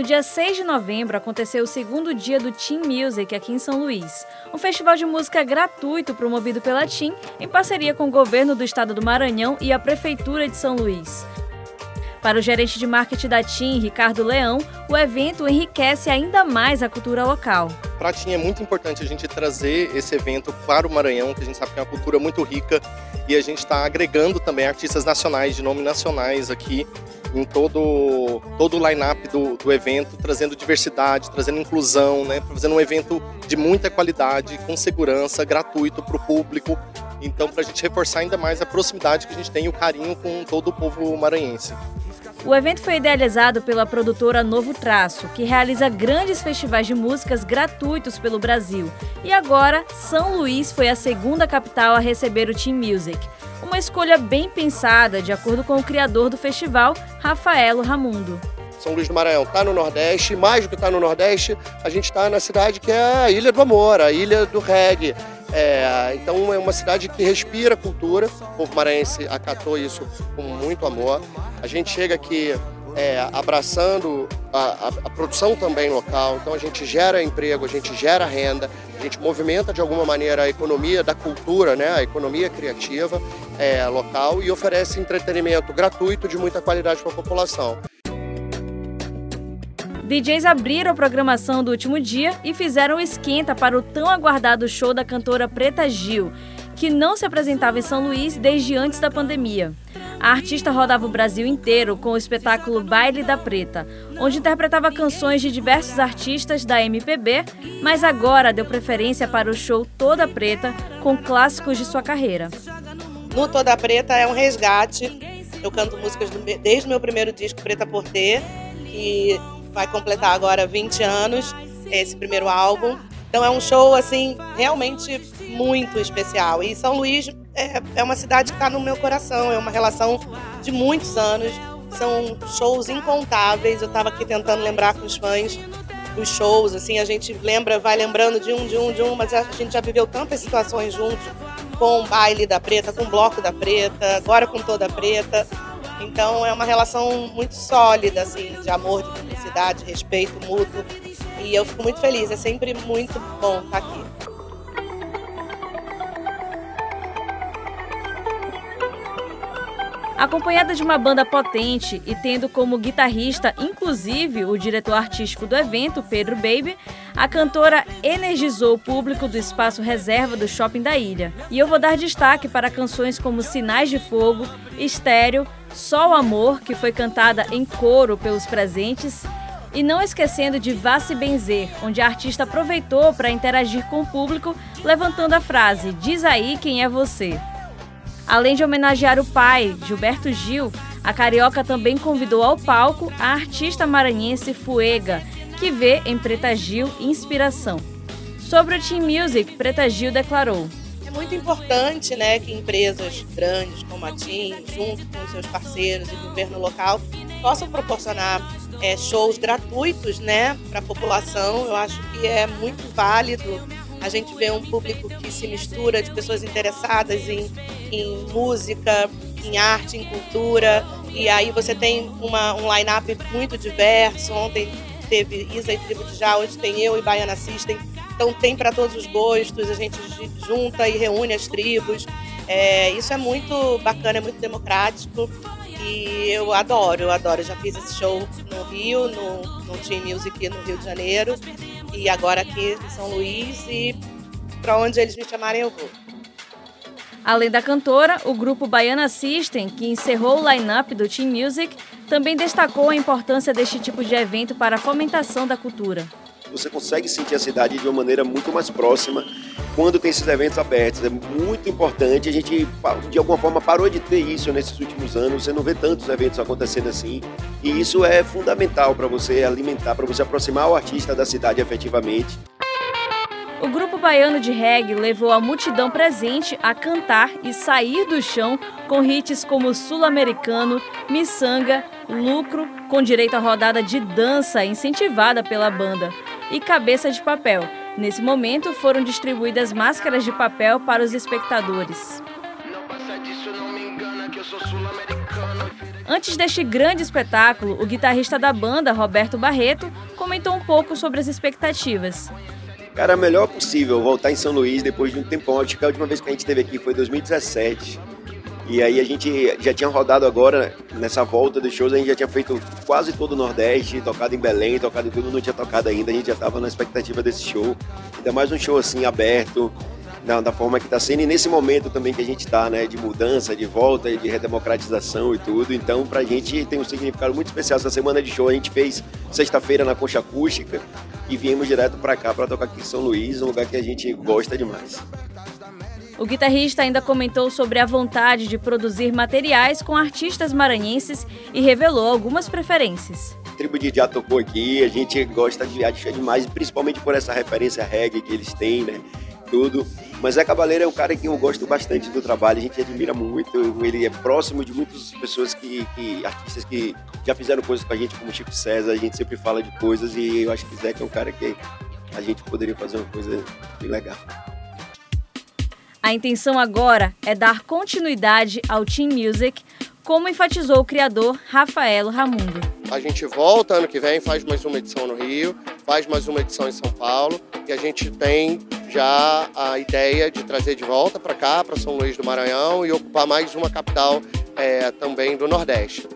No dia 6 de novembro aconteceu o segundo dia do Team Music aqui em São Luís, um festival de música gratuito promovido pela Team em parceria com o governo do estado do Maranhão e a prefeitura de São Luís. Para o gerente de marketing da TIM, Ricardo Leão, o evento enriquece ainda mais a cultura local. Para a TIM é muito importante a gente trazer esse evento para o Maranhão, que a gente sabe que é uma cultura muito rica, e a gente está agregando também artistas nacionais, de nome nacionais aqui, em todo, todo o line-up do, do evento, trazendo diversidade, trazendo inclusão, né, fazendo um evento de muita qualidade, com segurança, gratuito para o público. Então, para a gente reforçar ainda mais a proximidade que a gente tem e o carinho com todo o povo maranhense. O evento foi idealizado pela produtora Novo Traço, que realiza grandes festivais de músicas gratuitos pelo Brasil. E agora, São Luís foi a segunda capital a receber o Team Music. Uma escolha bem pensada, de acordo com o criador do festival, Rafaelo Ramundo. São Luís do Maranhão está no Nordeste, mais do que está no Nordeste, a gente está na cidade que é a Ilha do Amor, a Ilha do Reggae. É, então é uma cidade que respira cultura, o povo maranhense acatou isso com muito amor. A gente chega aqui é, abraçando a, a, a, produção também local, então a gente gera emprego, a gente gera renda, a gente movimenta de alguma maneira a economia da cultura, né, a economia criativa é, local e oferece entretenimento gratuito de muita qualidade para a população. DJs abriram a programação do último dia e fizeram esquenta para o tão aguardado show da cantora Preta Gil, que não se apresentava em São Luís desde antes da pandemia. A artista rodava o Brasil inteiro com o espetáculo Baile da Preta, onde interpretava canções de diversos artistas da MPB, mas agora deu preferência para o show Toda Preta com clássicos de sua carreira. No Toda Preta é um resgate. Eu canto músicas desde o meu primeiro disco, Preta por Ter, que vai completar agora 20 anos, esse primeiro álbum. Então é um show, assim, realmente muito especial. E São Luís é, é uma cidade que está no meu coração, é uma relação de muitos anos. São shows incontáveis. Eu estava aqui tentando lembrar com os fãs dos shows, assim, a gente lembra, vai lembrando de um, de um, de um, mas a gente já viveu tantas situações juntos, com o baile da preta, com o bloco da preta, agora com toda a preta. Então é uma relação muito sólida, assim, de amor, de respeito mútuo. E eu fico muito feliz, é sempre muito bom estar aqui. Acompanhada de uma banda potente e tendo como guitarrista, inclusive, o diretor artístico do evento, Pedro Baby, a cantora energizou o público do espaço reserva do shopping da ilha. E eu vou dar destaque para canções como Sinais de Fogo, Estéreo, Só o Amor, que foi cantada em coro pelos presentes, e não esquecendo de Vá se benzer, onde a artista aproveitou para interagir com o público, levantando a frase: Diz aí quem é você. Além de homenagear o pai, Gilberto Gil, a carioca também convidou ao palco a artista maranhense Fuega, que vê em Preta Gil inspiração. Sobre o Team Music, Preta Gil declarou: É muito importante né, que empresas grandes como a Team, junto com seus parceiros e governo local, possam proporcionar é, shows gratuitos né, para a população. Eu acho que é muito válido a gente vê um público que se mistura de pessoas interessadas em, em música, em arte, em cultura. E aí você tem uma, um line-up muito diverso. Ontem teve Isa e Tribo de Já, hoje tem eu e Baiana System. Então tem para todos os gostos, a gente junta e reúne as tribos. É, isso é muito bacana, é muito democrático e eu adoro, eu adoro. Eu já fiz esse show no Rio, no, no Team Music no Rio de Janeiro e agora aqui em São Luís e para onde eles me chamarem eu vou. Além da cantora, o grupo Baiana System, que encerrou o line-up do Team Music, também destacou a importância deste tipo de evento para a fomentação da cultura. Você consegue sentir a cidade de uma maneira muito mais próxima quando tem esses eventos abertos. É muito importante. A gente, de alguma forma, parou de ter isso nesses últimos anos. Você não vê tantos eventos acontecendo assim. E isso é fundamental para você alimentar, para você aproximar o artista da cidade efetivamente. O grupo baiano de reggae levou a multidão presente a cantar e sair do chão com hits como Sul-Americano, Miçanga, Lucro, com direito à rodada de dança incentivada pela banda, e Cabeça de Papel, Nesse momento, foram distribuídas máscaras de papel para os espectadores. Antes deste grande espetáculo, o guitarrista da banda, Roberto Barreto, comentou um pouco sobre as expectativas. Cara, melhor possível voltar em São Luís depois de um tempão. Acho que a última vez que a gente esteve aqui foi em 2017. E aí a gente já tinha rodado agora, nessa volta dos shows, a gente já tinha feito quase todo o Nordeste, tocado em Belém, tocado em tudo, não tinha tocado ainda, a gente já estava na expectativa desse show. Ainda mais um show assim, aberto, da, da forma que está sendo, e nesse momento também que a gente está, né, de mudança, de volta, de redemocratização e tudo. Então, para a gente tem um significado muito especial. Essa semana de show a gente fez sexta-feira na Concha Acústica e viemos direto para cá para tocar aqui em São Luís, um lugar que a gente gosta demais. O guitarrista ainda comentou sobre a vontade de produzir materiais com artistas maranhenses e revelou algumas preferências. A tribo de já tocou aqui, a gente gosta de achar demais, principalmente por essa referência reggae que eles têm, né? Tudo. Mas Zé Cabaleiro é um cara que eu gosto bastante do trabalho, a gente admira muito. Ele é próximo de muitas pessoas que, que artistas que já fizeram coisas com a gente, como Chico César, a gente sempre fala de coisas e eu acho que Zé é um cara que a gente poderia fazer uma coisa bem legal. A intenção agora é dar continuidade ao Team Music, como enfatizou o criador Rafaelo Ramundo. A gente volta ano que vem, faz mais uma edição no Rio, faz mais uma edição em São Paulo e a gente tem já a ideia de trazer de volta para cá, para São Luís do Maranhão e ocupar mais uma capital é, também do Nordeste.